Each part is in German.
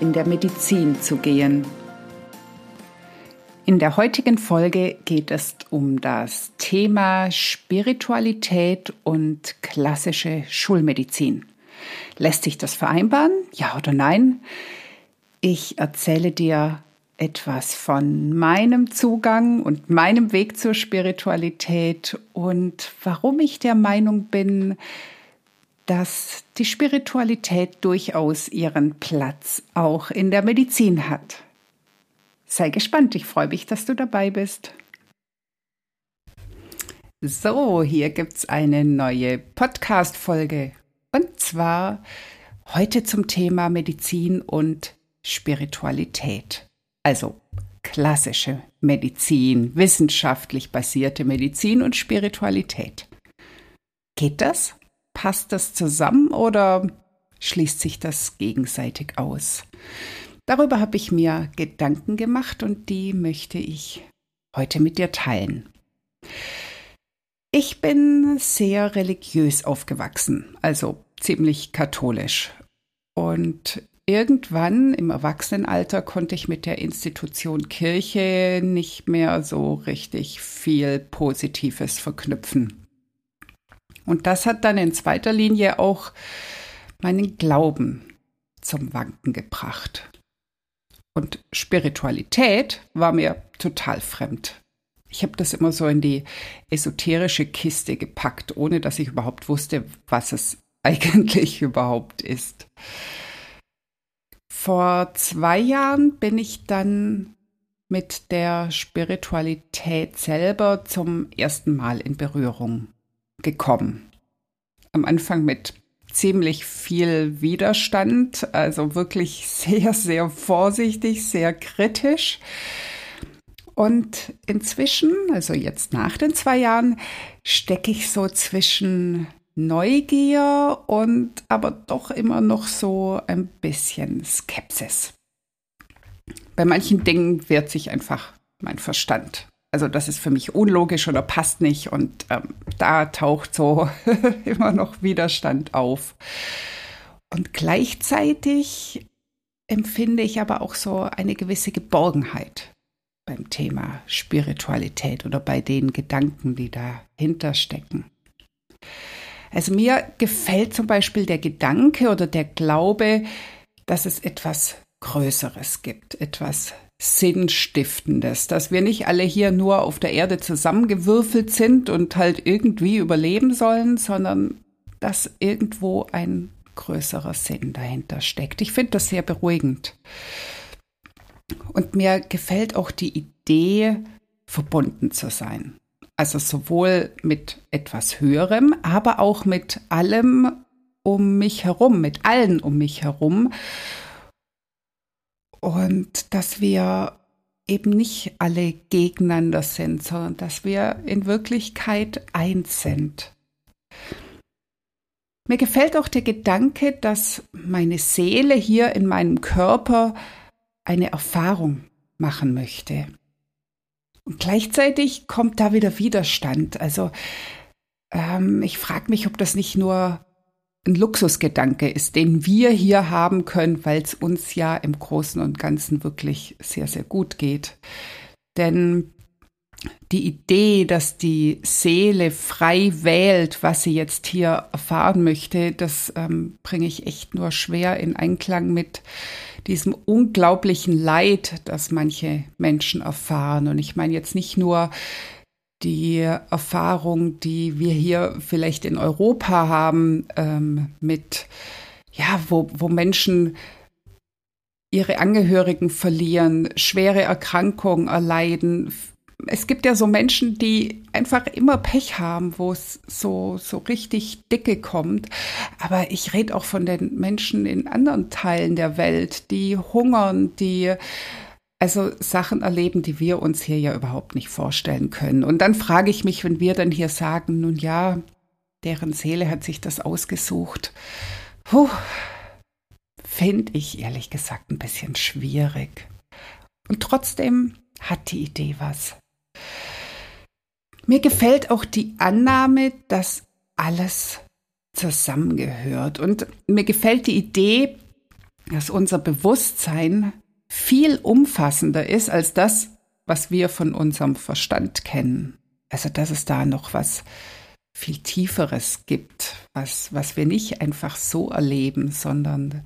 in der Medizin zu gehen. In der heutigen Folge geht es um das Thema Spiritualität und klassische Schulmedizin. Lässt sich das vereinbaren? Ja oder nein? Ich erzähle dir etwas von meinem Zugang und meinem Weg zur Spiritualität und warum ich der Meinung bin, dass die Spiritualität durchaus ihren Platz auch in der Medizin hat. Sei gespannt, ich freue mich, dass du dabei bist. So, hier gibt es eine neue Podcast-Folge und zwar heute zum Thema Medizin und Spiritualität. Also klassische Medizin, wissenschaftlich basierte Medizin und Spiritualität. Geht das? Passt das zusammen oder schließt sich das gegenseitig aus? Darüber habe ich mir Gedanken gemacht und die möchte ich heute mit dir teilen. Ich bin sehr religiös aufgewachsen, also ziemlich katholisch. Und irgendwann im Erwachsenenalter konnte ich mit der Institution Kirche nicht mehr so richtig viel Positives verknüpfen. Und das hat dann in zweiter Linie auch meinen Glauben zum Wanken gebracht. Und Spiritualität war mir total fremd. Ich habe das immer so in die esoterische Kiste gepackt, ohne dass ich überhaupt wusste, was es eigentlich überhaupt ist. Vor zwei Jahren bin ich dann mit der Spiritualität selber zum ersten Mal in Berührung gekommen. Am Anfang mit ziemlich viel Widerstand, also wirklich sehr, sehr vorsichtig, sehr kritisch. Und inzwischen, also jetzt nach den zwei Jahren, stecke ich so zwischen Neugier und aber doch immer noch so ein bisschen Skepsis. Bei manchen Dingen wehrt sich einfach mein Verstand also das ist für mich unlogisch oder passt nicht und ähm, da taucht so immer noch Widerstand auf. Und gleichzeitig empfinde ich aber auch so eine gewisse Geborgenheit beim Thema Spiritualität oder bei den Gedanken, die dahinter stecken. Also mir gefällt zum Beispiel der Gedanke oder der Glaube, dass es etwas Größeres gibt, etwas Sinnstiftendes, dass wir nicht alle hier nur auf der Erde zusammengewürfelt sind und halt irgendwie überleben sollen, sondern dass irgendwo ein größerer Sinn dahinter steckt. Ich finde das sehr beruhigend. Und mir gefällt auch die Idee, verbunden zu sein. Also sowohl mit etwas Höherem, aber auch mit allem um mich herum, mit allen um mich herum und dass wir eben nicht alle gegeneinander sind, sondern dass wir in Wirklichkeit eins sind. Mir gefällt auch der Gedanke, dass meine Seele hier in meinem Körper eine Erfahrung machen möchte. Und gleichzeitig kommt da wieder Widerstand. Also ähm, ich frage mich, ob das nicht nur ein Luxusgedanke ist, den wir hier haben können, weil es uns ja im Großen und Ganzen wirklich sehr, sehr gut geht. Denn die Idee, dass die Seele frei wählt, was sie jetzt hier erfahren möchte, das ähm, bringe ich echt nur schwer in Einklang mit diesem unglaublichen Leid, das manche Menschen erfahren. Und ich meine jetzt nicht nur die Erfahrung, die wir hier vielleicht in Europa haben, ähm, mit, ja, wo, wo Menschen ihre Angehörigen verlieren, schwere Erkrankungen erleiden, es gibt ja so Menschen, die einfach immer Pech haben, wo es so, so richtig dicke kommt. Aber ich rede auch von den Menschen in anderen Teilen der Welt, die hungern, die also Sachen erleben, die wir uns hier ja überhaupt nicht vorstellen können. Und dann frage ich mich, wenn wir dann hier sagen, nun ja, deren Seele hat sich das ausgesucht. Finde ich ehrlich gesagt ein bisschen schwierig. Und trotzdem hat die Idee was. Mir gefällt auch die Annahme, dass alles zusammengehört. Und mir gefällt die Idee, dass unser Bewusstsein viel umfassender ist als das, was wir von unserem Verstand kennen. Also, dass es da noch was viel Tieferes gibt, was, was wir nicht einfach so erleben, sondern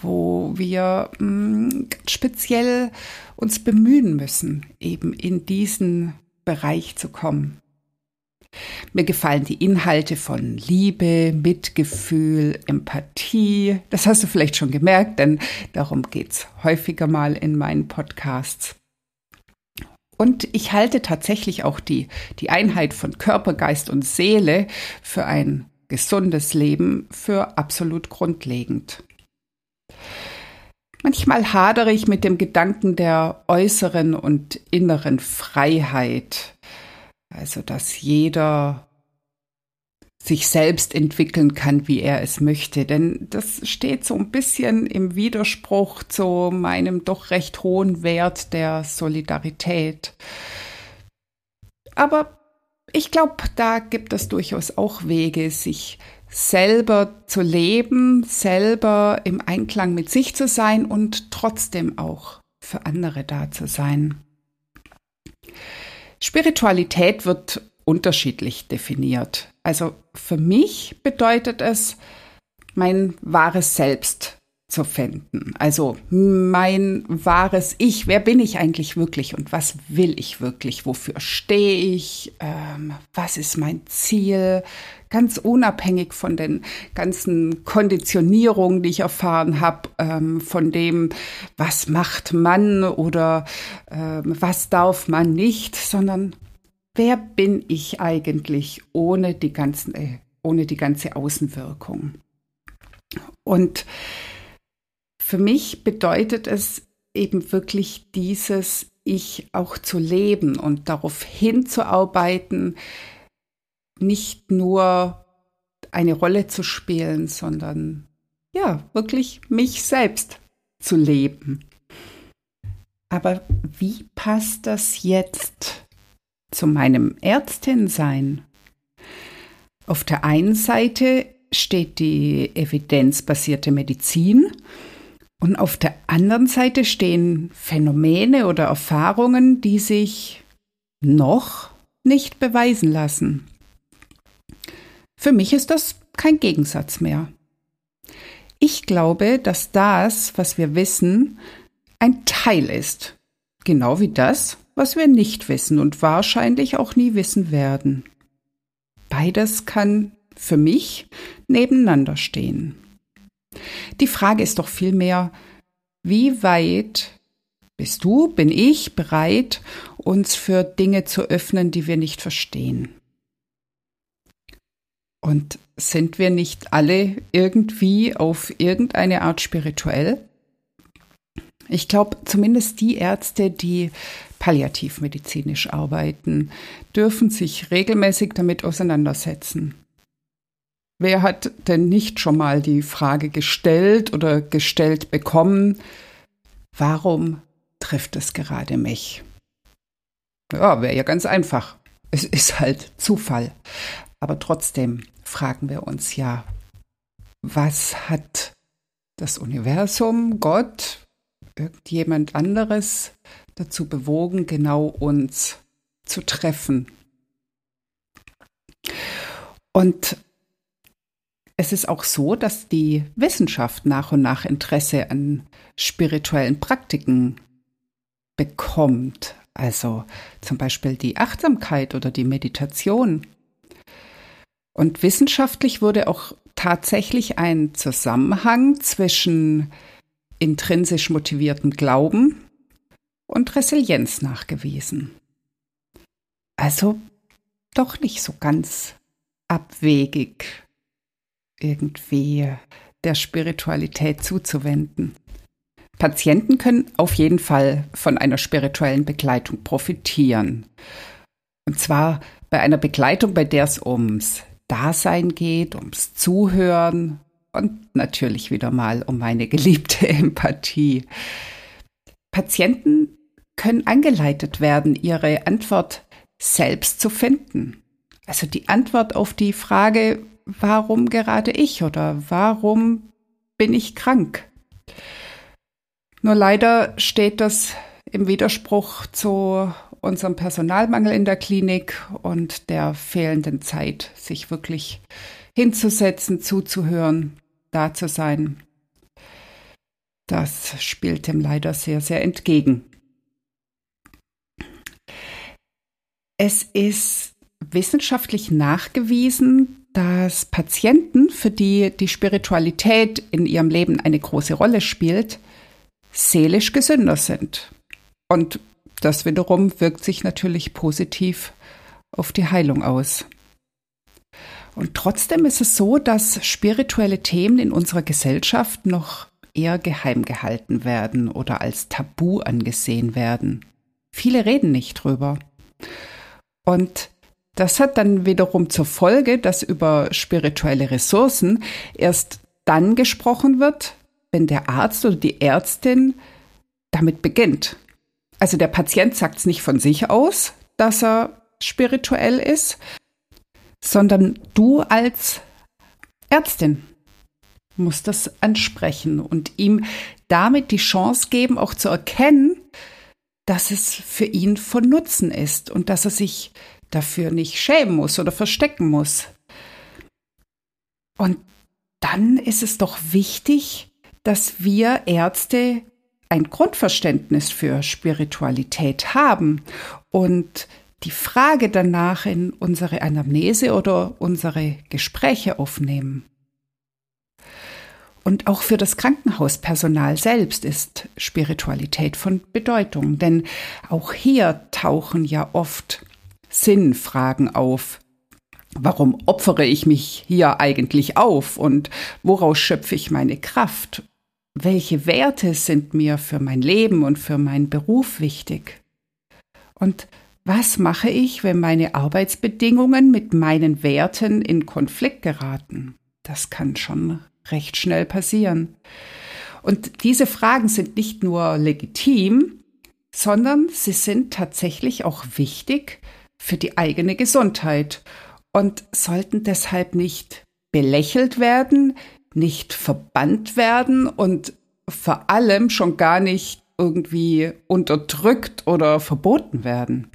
wo wir mh, mm, speziell uns bemühen müssen, eben in diesen Bereich zu kommen. Mir gefallen die Inhalte von Liebe, Mitgefühl, Empathie. Das hast du vielleicht schon gemerkt, denn darum geht's häufiger mal in meinen Podcasts. Und ich halte tatsächlich auch die, die Einheit von Körper, Geist und Seele für ein gesundes Leben für absolut grundlegend. Manchmal hadere ich mit dem Gedanken der äußeren und inneren Freiheit, also dass jeder sich selbst entwickeln kann, wie er es möchte. Denn das steht so ein bisschen im Widerspruch zu meinem doch recht hohen Wert der Solidarität. Aber ich glaube, da gibt es durchaus auch Wege, sich selber zu leben, selber im Einklang mit sich zu sein und trotzdem auch für andere da zu sein. Spiritualität wird unterschiedlich definiert. Also für mich bedeutet es, mein wahres Selbst zu finden. Also mein wahres Ich, wer bin ich eigentlich wirklich und was will ich wirklich? Wofür stehe ich? Ähm, was ist mein Ziel? Ganz unabhängig von den ganzen Konditionierungen, die ich erfahren habe, ähm, von dem, was macht man oder ähm, was darf man nicht, sondern wer bin ich eigentlich ohne die ganzen, äh, ohne die ganze Außenwirkung? Und für mich bedeutet es eben wirklich dieses Ich auch zu leben und darauf hinzuarbeiten, nicht nur eine Rolle zu spielen, sondern ja, wirklich mich selbst zu leben. Aber wie passt das jetzt zu meinem Ärztinsein? Auf der einen Seite steht die evidenzbasierte Medizin und auf der anderen Seite stehen Phänomene oder Erfahrungen, die sich noch nicht beweisen lassen. Für mich ist das kein Gegensatz mehr. Ich glaube, dass das, was wir wissen, ein Teil ist, genau wie das, was wir nicht wissen und wahrscheinlich auch nie wissen werden. Beides kann für mich nebeneinander stehen. Die Frage ist doch vielmehr, wie weit bist du, bin ich bereit, uns für Dinge zu öffnen, die wir nicht verstehen? Und sind wir nicht alle irgendwie auf irgendeine Art spirituell? Ich glaube, zumindest die Ärzte, die palliativmedizinisch arbeiten, dürfen sich regelmäßig damit auseinandersetzen. Wer hat denn nicht schon mal die Frage gestellt oder gestellt bekommen, warum trifft es gerade mich? Ja, wäre ja ganz einfach. Es ist halt Zufall. Aber trotzdem fragen wir uns ja, was hat das Universum, Gott, irgendjemand anderes dazu bewogen, genau uns zu treffen? Und es ist auch so, dass die Wissenschaft nach und nach Interesse an spirituellen Praktiken bekommt. Also zum Beispiel die Achtsamkeit oder die Meditation. Und wissenschaftlich wurde auch tatsächlich ein Zusammenhang zwischen intrinsisch motiviertem Glauben und Resilienz nachgewiesen. Also doch nicht so ganz abwegig irgendwie der Spiritualität zuzuwenden. Patienten können auf jeden Fall von einer spirituellen Begleitung profitieren. Und zwar bei einer Begleitung, bei der es ums Dasein geht, ums Zuhören und natürlich wieder mal um meine geliebte Empathie. Patienten können angeleitet werden, ihre Antwort selbst zu finden. Also die Antwort auf die Frage, warum gerade ich oder warum bin ich krank? Nur leider steht das im Widerspruch zu unserem Personalmangel in der Klinik und der fehlenden Zeit, sich wirklich hinzusetzen, zuzuhören, da zu sein. Das spielt dem leider sehr, sehr entgegen. Es ist wissenschaftlich nachgewiesen, dass Patienten, für die die Spiritualität in ihrem Leben eine große Rolle spielt, seelisch gesünder sind. Und das wiederum wirkt sich natürlich positiv auf die Heilung aus. Und trotzdem ist es so, dass spirituelle Themen in unserer Gesellschaft noch eher geheim gehalten werden oder als Tabu angesehen werden. Viele reden nicht drüber. Und das hat dann wiederum zur Folge, dass über spirituelle Ressourcen erst dann gesprochen wird, wenn der Arzt oder die Ärztin damit beginnt. Also der Patient sagt es nicht von sich aus, dass er spirituell ist, sondern du als Ärztin musst das ansprechen und ihm damit die Chance geben, auch zu erkennen, dass es für ihn von Nutzen ist und dass er sich dafür nicht schämen muss oder verstecken muss. Und dann ist es doch wichtig, dass wir Ärzte ein Grundverständnis für Spiritualität haben und die Frage danach in unsere Anamnese oder unsere Gespräche aufnehmen. Und auch für das Krankenhauspersonal selbst ist Spiritualität von Bedeutung, denn auch hier tauchen ja oft Sinnfragen auf. Warum opfere ich mich hier eigentlich auf und woraus schöpfe ich meine Kraft? Welche Werte sind mir für mein Leben und für meinen Beruf wichtig? Und was mache ich, wenn meine Arbeitsbedingungen mit meinen Werten in Konflikt geraten? Das kann schon recht schnell passieren. Und diese Fragen sind nicht nur legitim, sondern sie sind tatsächlich auch wichtig für die eigene Gesundheit und sollten deshalb nicht belächelt werden, nicht verbannt werden und vor allem schon gar nicht irgendwie unterdrückt oder verboten werden.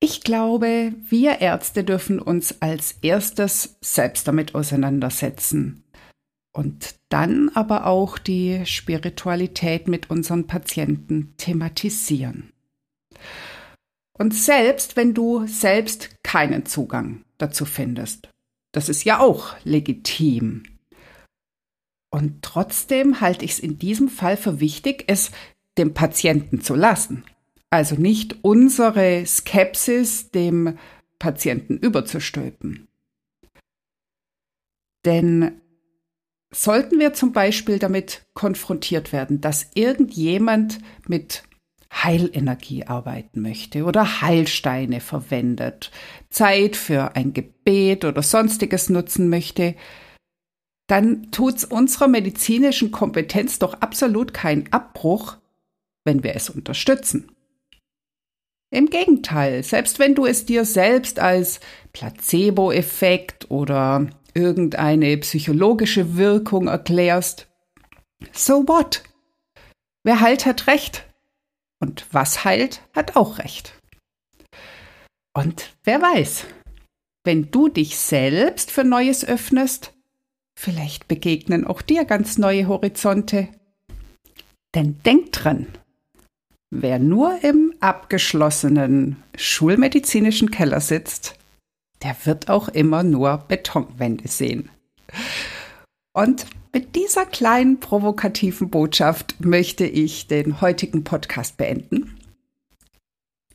Ich glaube, wir Ärzte dürfen uns als erstes selbst damit auseinandersetzen und dann aber auch die Spiritualität mit unseren Patienten thematisieren. Und selbst wenn du selbst keinen Zugang dazu findest, das ist ja auch legitim. Und trotzdem halte ich es in diesem Fall für wichtig, es dem Patienten zu lassen. Also nicht unsere Skepsis dem Patienten überzustülpen. Denn sollten wir zum Beispiel damit konfrontiert werden, dass irgendjemand mit Heilenergie arbeiten möchte oder Heilsteine verwendet, Zeit für ein Gebet oder sonstiges nutzen möchte, dann tut's unserer medizinischen Kompetenz doch absolut keinen Abbruch, wenn wir es unterstützen. Im Gegenteil, selbst wenn du es dir selbst als Placebo-Effekt oder irgendeine psychologische Wirkung erklärst, so what? Wer heilt, hat recht. Und was heilt, hat auch recht. Und wer weiß, wenn du dich selbst für Neues öffnest, vielleicht begegnen auch dir ganz neue Horizonte. Denn denk dran, Wer nur im abgeschlossenen schulmedizinischen Keller sitzt, der wird auch immer nur Betonwände sehen. Und mit dieser kleinen provokativen Botschaft möchte ich den heutigen Podcast beenden.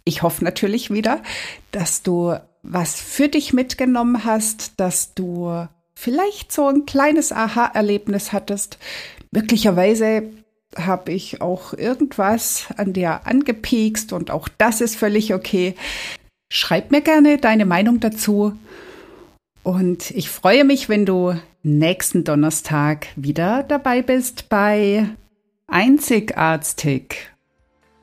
Ich hoffe natürlich wieder, dass du was für dich mitgenommen hast, dass du vielleicht so ein kleines Aha-Erlebnis hattest. Möglicherweise habe ich auch irgendwas an dir angepiekst und auch das ist völlig okay. Schreib mir gerne deine Meinung dazu. Und ich freue mich, wenn du nächsten Donnerstag wieder dabei bist bei Einzigartig.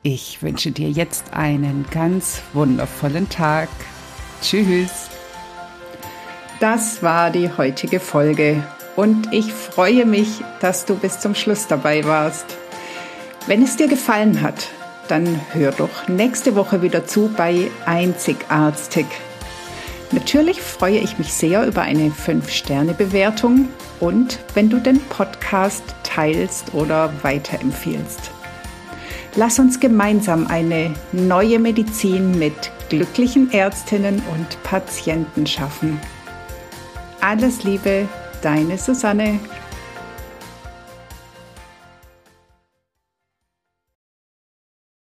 Ich wünsche dir jetzt einen ganz wundervollen Tag. Tschüss. Das war die heutige Folge und ich freue mich, dass du bis zum Schluss dabei warst. Wenn es dir gefallen hat, dann hör doch nächste Woche wieder zu bei Einzigartig. Natürlich freue ich mich sehr über eine 5-Sterne-Bewertung und wenn du den Podcast teilst oder weiterempfiehlst. Lass uns gemeinsam eine neue Medizin mit glücklichen Ärztinnen und Patienten schaffen. Alles Liebe, deine Susanne.